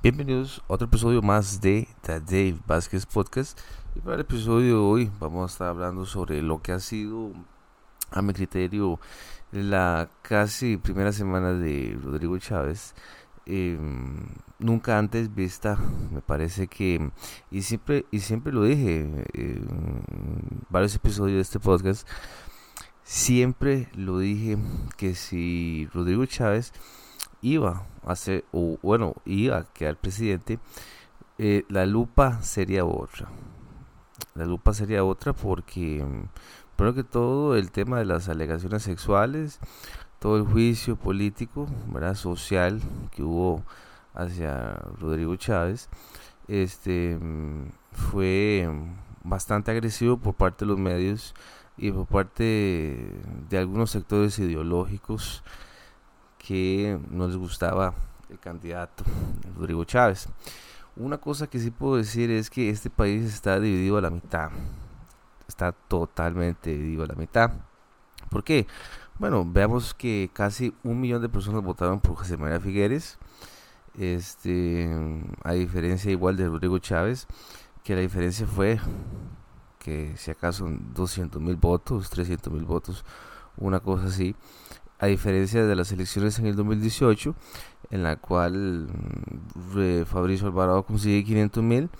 Bienvenidos a otro episodio más de The Dave Vázquez Podcast. Y para el episodio de hoy vamos a estar hablando sobre lo que ha sido, a mi criterio, la casi primera semana de Rodrigo Chávez. Em, nunca antes vista, me parece que, y siempre, y siempre lo dije en varios episodios de este podcast, siempre lo dije que si Rodrigo Chávez iba a ser, o bueno, iba a quedar presidente, eh, la lupa sería otra. La lupa sería otra porque, primero que todo, el tema de las alegaciones sexuales, todo el juicio político, ¿verdad? social que hubo hacia Rodrigo Chávez, este fue bastante agresivo por parte de los medios y por parte de algunos sectores ideológicos que no les gustaba el candidato Rodrigo Chávez. Una cosa que sí puedo decir es que este país está dividido a la mitad. Está totalmente dividido a la mitad. ¿Por qué? Bueno, veamos que casi un millón de personas votaron por José María Figueres. Este, a diferencia igual de Rodrigo Chávez, que la diferencia fue que si acaso 200 mil votos, 300 mil votos, una cosa así a diferencia de las elecciones en el 2018, en la cual mm, Fabricio Alvarado consigue 500 mil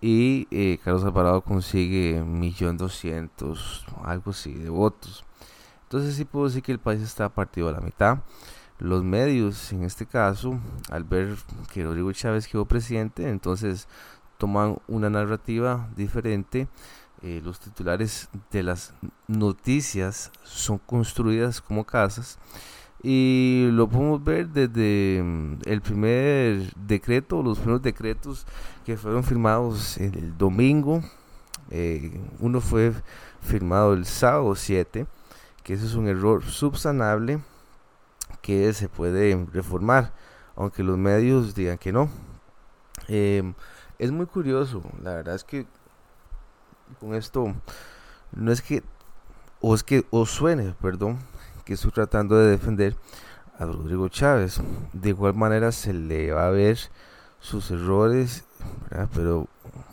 y eh, Carlos Alvarado consigue 1.200.000, algo así, de votos. Entonces sí puedo decir que el país está partido a la mitad. Los medios, en este caso, al ver que Rodrigo Chávez quedó presidente, entonces toman una narrativa diferente eh, los titulares de las noticias son construidas como casas y lo podemos ver desde mm, el primer decreto, los primeros decretos que fueron firmados el domingo. Eh, uno fue firmado el sábado 7, que ese es un error subsanable que se puede reformar, aunque los medios digan que no. Eh, es muy curioso, la verdad es que con esto no es que o es que os suene, perdón, que estoy tratando de defender a Rodrigo Chávez. De igual manera se le va a ver sus errores, pero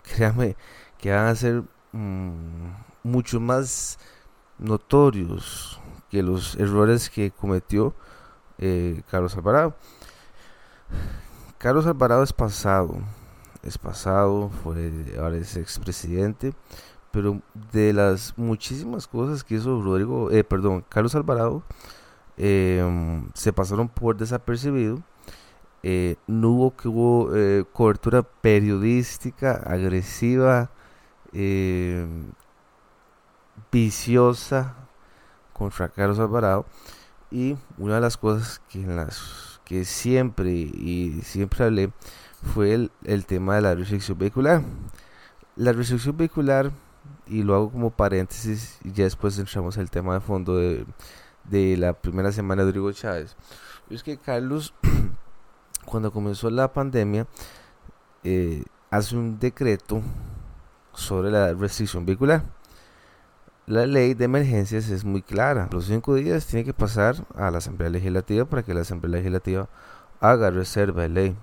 créame que van a ser mm, mucho más notorios que los errores que cometió eh, Carlos Alvarado. Carlos Alvarado es pasado, es pasado, fue ahora es expresidente, pero de las muchísimas cosas que hizo Rodrigo, eh, perdón, Carlos Alvarado, em, se pasaron por desapercibido. Eh, no hubo que hubo eh, cobertura periodística agresiva, em, viciosa contra Carlos Alvarado. Y una de las cosas que, siempre y siempre hablé fue el, el tema de la restricción vehicular. La restricción vehicular y lo hago como paréntesis y ya después entramos al tema de fondo de, de la primera semana de Rodrigo Chávez. Es que Carlos, cuando comenzó la pandemia, eh, hace un decreto sobre la restricción vehicular. La ley de emergencias es muy clara. Los cinco días tiene que pasar a la Asamblea Legislativa para que la Asamblea Legislativa haga reserva de ley.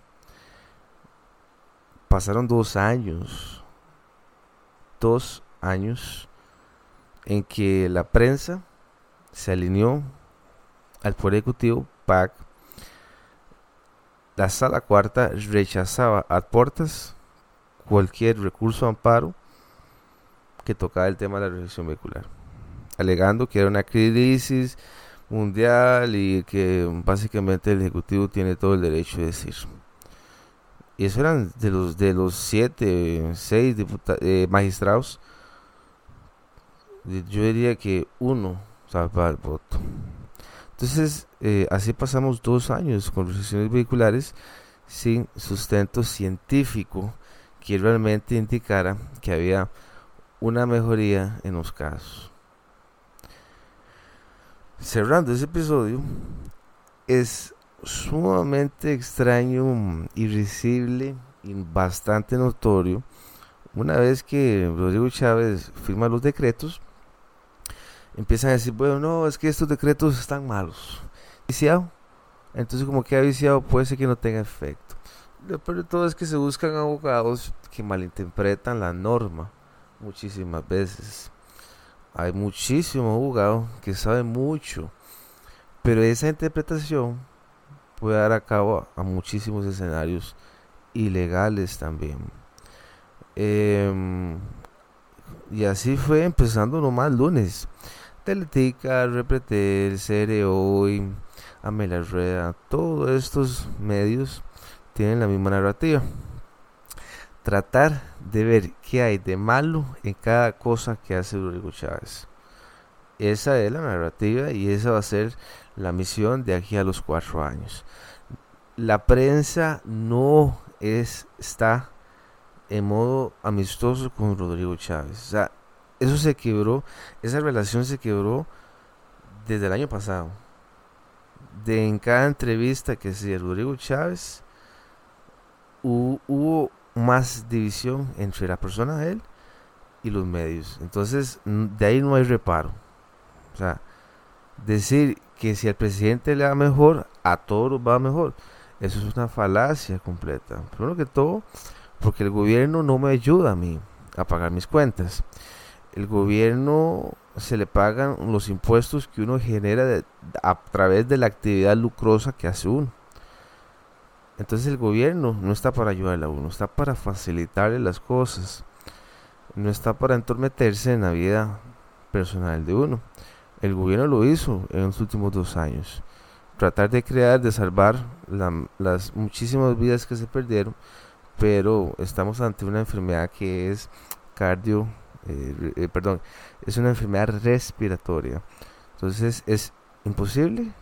Pasaron dos años. Dos años en que la prensa se alineó al Poder Ejecutivo, PAC, la sala cuarta rechazaba a puertas cualquier recurso amparo que tocaba el tema de la restricción vehicular, alegando que era una crisis mundial y que básicamente el Ejecutivo tiene todo el derecho de decir. Y eso eran de los de los siete, seis eh, magistrados yo diría que uno salva el voto. Entonces, eh, así pasamos dos años con restricciones vehiculares sin sustento científico que realmente indicara que había una mejoría en los casos. Cerrando ese episodio, es sumamente extraño, irrisible y bastante notorio una vez que Rodrigo Chávez firma los decretos empiezan a decir, bueno, no, es que estos decretos están malos. Viciado. Entonces, como que ha viciado, puede ser que no tenga efecto. lo peor de todo es que se buscan abogados que malinterpretan la norma muchísimas veces. Hay muchísimos abogados que saben mucho, pero esa interpretación puede dar a cabo a muchísimos escenarios ilegales también. Em, y así fue empezando nomás lunes. Teletica, Repretel, Cere Hoy, Amelia Rueda, todos estos medios tienen la misma narrativa. Tratar de ver qué hay de malo en cada cosa que hace Rodrigo Chávez. Esa es la narrativa y esa va a ser la misión de aquí a los cuatro años. La prensa no es, está en modo amistoso con Rodrigo Chávez. O sea, eso se quebró, esa relación se quebró desde el año pasado. De en cada entrevista que hacía Rodrigo Chávez, hubo, más división entre la persona de él y los medios. Entonces, de ahí no hay reparo. O sea, decir que si al presidente le va mejor, a todos va mejor. Eso es una falacia completa. Primero que todo, porque el gobierno no me ayuda a mí a pagar mis cuentas. El gobierno se le pagan los impuestos que uno genera a través de la actividad lucrosa que hace uno. Entonces el gobierno no está para ayudarle a uno, está para facilitarle las cosas. No está para entormeterse en la vida personal de uno. El gobierno lo hizo en los últimos dos años. Tratar de crear, de salvar las muchísimas vidas que se perdieron, pero estamos ante una enfermedad que es cardio, eh, eh, perdón, es una enfermedad respiratoria. Entonces es imposible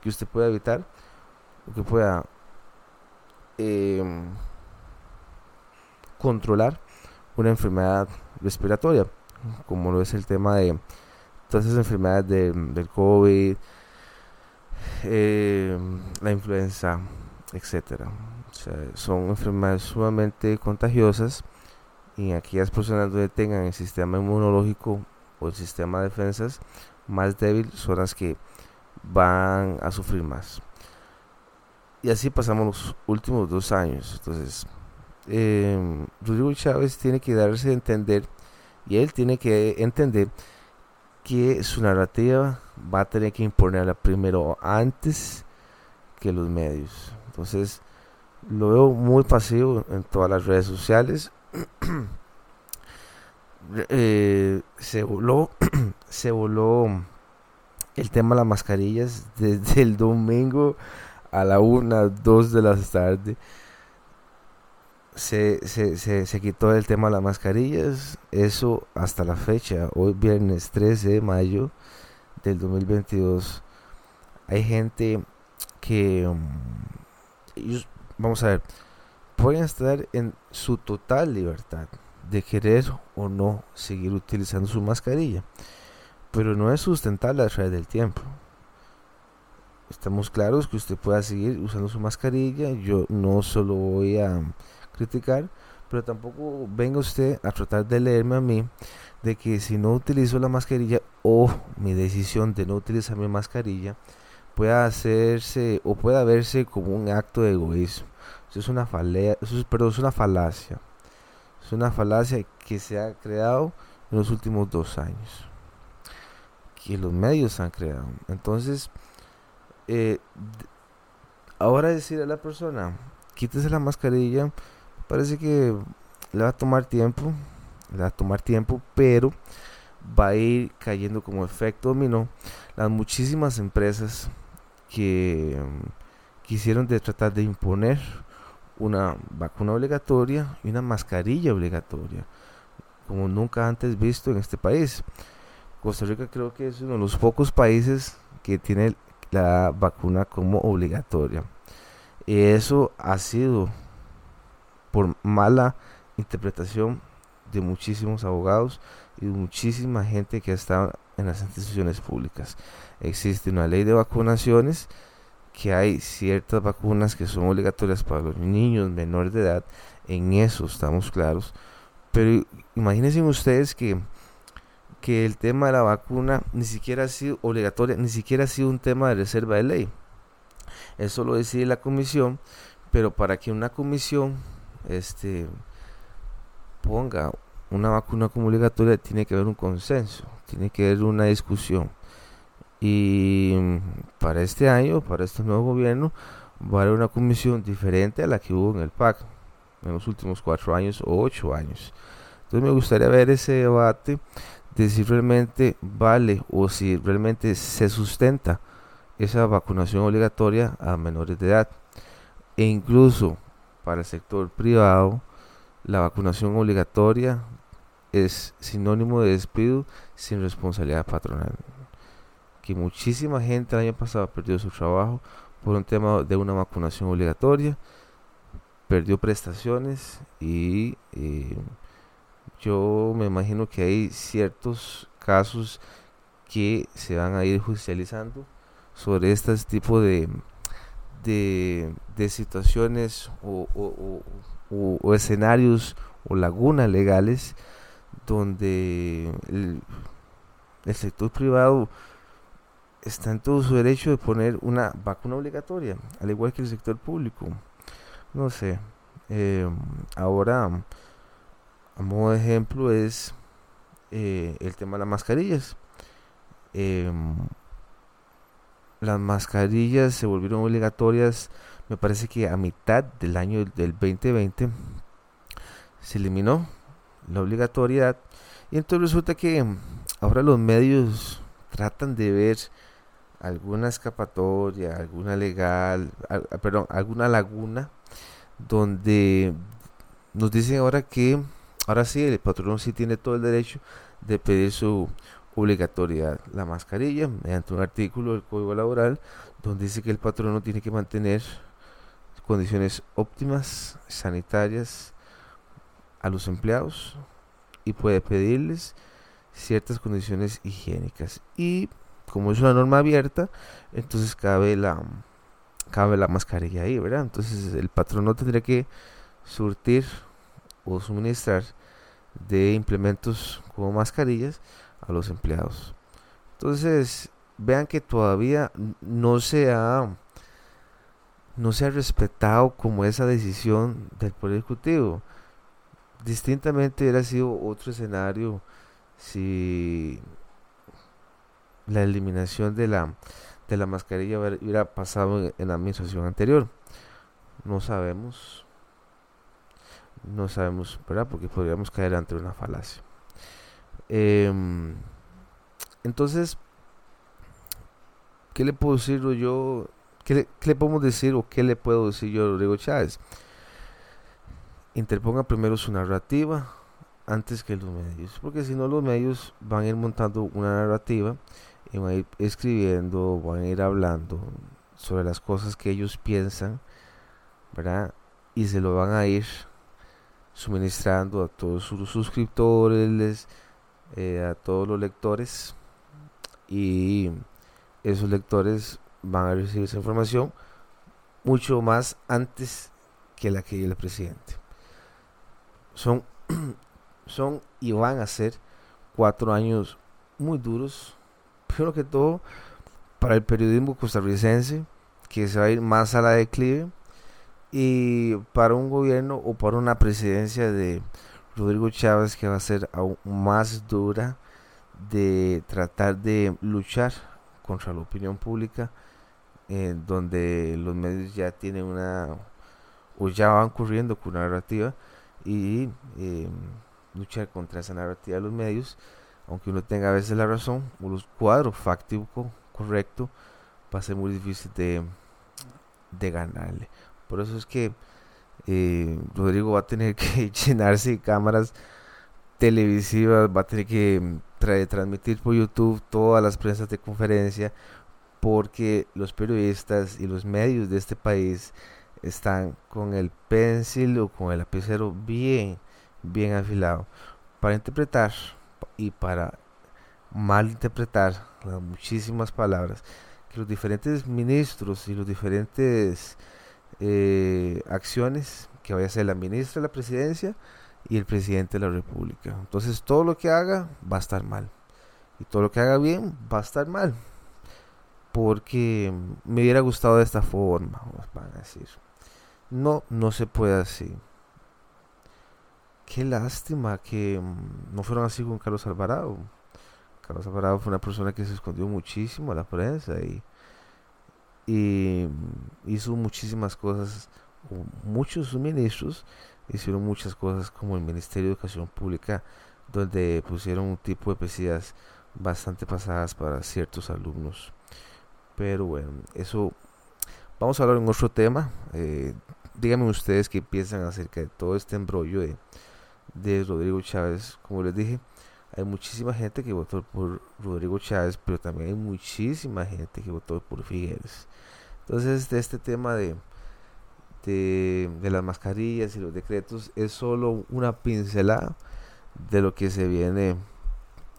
que usted pueda evitar o que pueda Em, controlar una enfermedad respiratoria, como lo es el tema de todas esas enfermedades del COVID, em, la influenza, etcétera. son enfermedades sumamente contagiosas y aquellas personas donde tengan el sistema inmunológico o el sistema de defensas más débil son las que van a sufrir más. Y así pasamos los últimos dos años. Entonces, eh, Rodrigo Chávez tiene que darse a entender y él tiene que entender que su narrativa va a tener que imponerla primero antes que los medios. Entonces, lo veo muy pasivo en todas las redes sociales. Eh, se voló se voló el tema de las mascarillas desde el domingo a la una, dos de la tarde. Se, se, se, se, quitó el tema de las mascarillas. Eso hasta la fecha, hoy viernes 13 de mayo del 2022. Hay gente que, um, vamos a ver, pueden estar en su total libertad de querer o no seguir utilizando su mascarilla. Pero no es sustentable a través del tiempo estamos claros que usted pueda seguir usando su mascarilla. Yo no solo voy a criticar, pero tampoco venga usted a tratar de leerme a mí de que si no utilizo la mascarilla o mi decisión de no utilizar mi mascarilla pueda hacerse o pueda verse como un acto de egoísmo. Es una falea, eso es, es una falacia. Es una falacia que se ha creado en los últimos dos años. Que los medios han creado. Entonces, eh, ahora decir a la persona, quítese la mascarilla, parece que le va a tomar tiempo, le va a tomar tiempo, pero va a ir cayendo como efecto dominó las muchísimas empresas que mm, quisieron de tratar de imponer una vacuna obligatoria y una mascarilla obligatoria, como nunca antes visto en este país. Costa Rica creo que es uno de los pocos países que tiene la vacuna como obligatoria. Y eso ha sido por mala interpretación de muchísimos abogados y muchísima gente que está en las instituciones públicas. Existe una ley de vacunaciones que hay ciertas vacunas que son obligatorias para los niños menores de edad, en eso estamos claros, pero imagínense ustedes que que el tema de la vacuna ni siquiera ha sido obligatoria, ni siquiera ha sido un tema de reserva de ley. Eso lo decide la comisión, Pero para que una comisión este, ponga una vacuna como obligatoria, tiene que haber un consenso, tiene que haber una discusión. Y para este año, para este nuevo gobierno, va a haber una comisión diferente a la que hubo en el PAC en los últimos cuatro años o ocho años. Entonces me gustaría ver ese debate de si realmente vale o si realmente se sustenta esa vacunación obligatoria a menores de edad. E incluso para el sector privado, la vacunación obligatoria es sinónimo de despido sin responsabilidad patronal. Que muchísima gente el año pasado perdió su trabajo por un tema de una vacunación obligatoria, perdió prestaciones y eh, yo me imagino que hay ciertos casos que se van a ir judicializando sobre este tipo de, de, situaciones o, o, escenarios o lagunas legales donde el, el, sector privado está en todo su derecho de poner una vacuna obligatoria, al igual que el sector público. No sé, eh, ahora a modo de ejemplo es eh, el tema de las mascarillas. Em, las mascarillas se volvieron obligatorias, me parece que a mitad del año del 2020 se eliminó la obligatoriedad y entonces resulta que ahora los medios tratan de ver alguna escapatoria, alguna legal, perdón, alguna laguna donde nos dicen ahora que Ahora sí, el patrón sí tiene todo el derecho de pedir su obligatoriedad. La mascarilla, mediante un artículo del Código Laboral, donde dice que el patrono tiene que mantener condiciones óptimas sanitarias a los empleados y puede pedirles ciertas condiciones higiénicas. Y como es una norma abierta, entonces cabe la cabe la mascarilla ahí, ¿verdad? Entonces el patrono tendría que surtir o suministrar de implementos como mascarillas a los empleados. Entonces, vean que todavía no se ha no se ha respetado como esa decisión del Poder Ejecutivo. Distintamente hubiera sido otro escenario si la eliminación de la de la mascarilla hubiera pasado en la administración anterior. No sabemos no sabemos, ¿verdad? Porque podríamos caer ante una falacia. Em, entonces, ¿qué le puedo decir yo? ¿Qué le, podemos decir o qué le puedo decir yo a Rodrigo Chávez? Interponga primero su narrativa antes que los medios, porque si no los medios van a ir montando una narrativa y van a ir escribiendo, van a ir hablando sobre las cosas que ellos piensan, ¿verdad? Y se lo van a ir suministrando a todos sus suscriptores, eh, a todos los lectores y esos lectores van a recibir esa información mucho más antes que la que el presidente. Son, son y van a ser cuatro años muy duros, primero que todo para el periodismo costarricense, que se va a ir más a la declive y para un gobierno o para una presidencia de Rodrigo Chávez que va a ser aún más dura de tratar de luchar contra la opinión pública, eh, donde los medios ya tienen una, o ya van corriendo con una narrativa, y eh, luchar contra esa narrativa de los medios, aunque uno tenga a veces la razón, o los cuadros fáctico correcto, va a ser muy difícil de, de ganarle. Por eso es que eh, Rodrigo va a tener que llenarse de cámaras televisivas, va a tener que mm, transmitir por YouTube todas las prensas de conferencia, porque los periodistas y los medios de este país están con el pencil o con el lapicero bien, bien afilado para interpretar y para mal interpretar las muchísimas palabras que los diferentes ministros y los diferentes eh, acciones que vaya a ser la ministra de la presidencia y el presidente de la república. Entonces todo lo que haga va a estar mal. Y todo lo que haga bien va a estar mal. Porque me hubiera gustado de esta forma, van a decir. No, no se puede así. Qué lástima que mm, no fueron así con Carlos Alvarado. Carlos Alvarado fue una persona que se escondió muchísimo a la prensa y, mm, hizo muchísimas cosas. Muchos ministros hicieron muchas cosas como el Ministerio de Educación Pública, donde pusieron un tipo de pesillas bastante pasadas para ciertos alumnos. Pero bueno, eso vamos a hablar en otro tema. Eh, díganme ustedes qué piensan acerca de todo este embrollo de, de Rodrigo Chávez. Como les dije, hay muchísima gente que votó por Rodrigo Chávez, pero también hay muchísima gente que votó por Figueres. Entonces, de este tema de, de, de, las mascarillas y los decretos es solo una pincelada de lo que se viene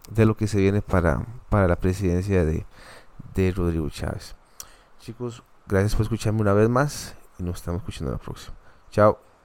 de lo que se viene para, para la presidencia de, de Rodrigo Chávez. Chicos, gracias por escucharme una vez más y nos estamos escuchando la próxima. Chao.